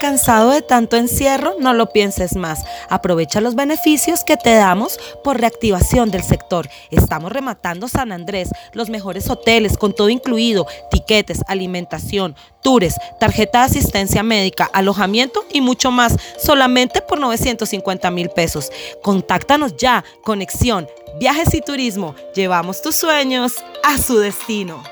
¿Cansado de tanto encierro? No lo pienses más. Aprovecha los beneficios que te damos por reactivación del sector. Estamos rematando San Andrés, los mejores hoteles con todo incluido, tiquetes, alimentación, tours, tarjeta de asistencia médica, alojamiento y mucho más, solamente por 950 mil pesos. Contáctanos ya, Conexión, Viajes y Turismo. Llevamos tus sueños a su destino.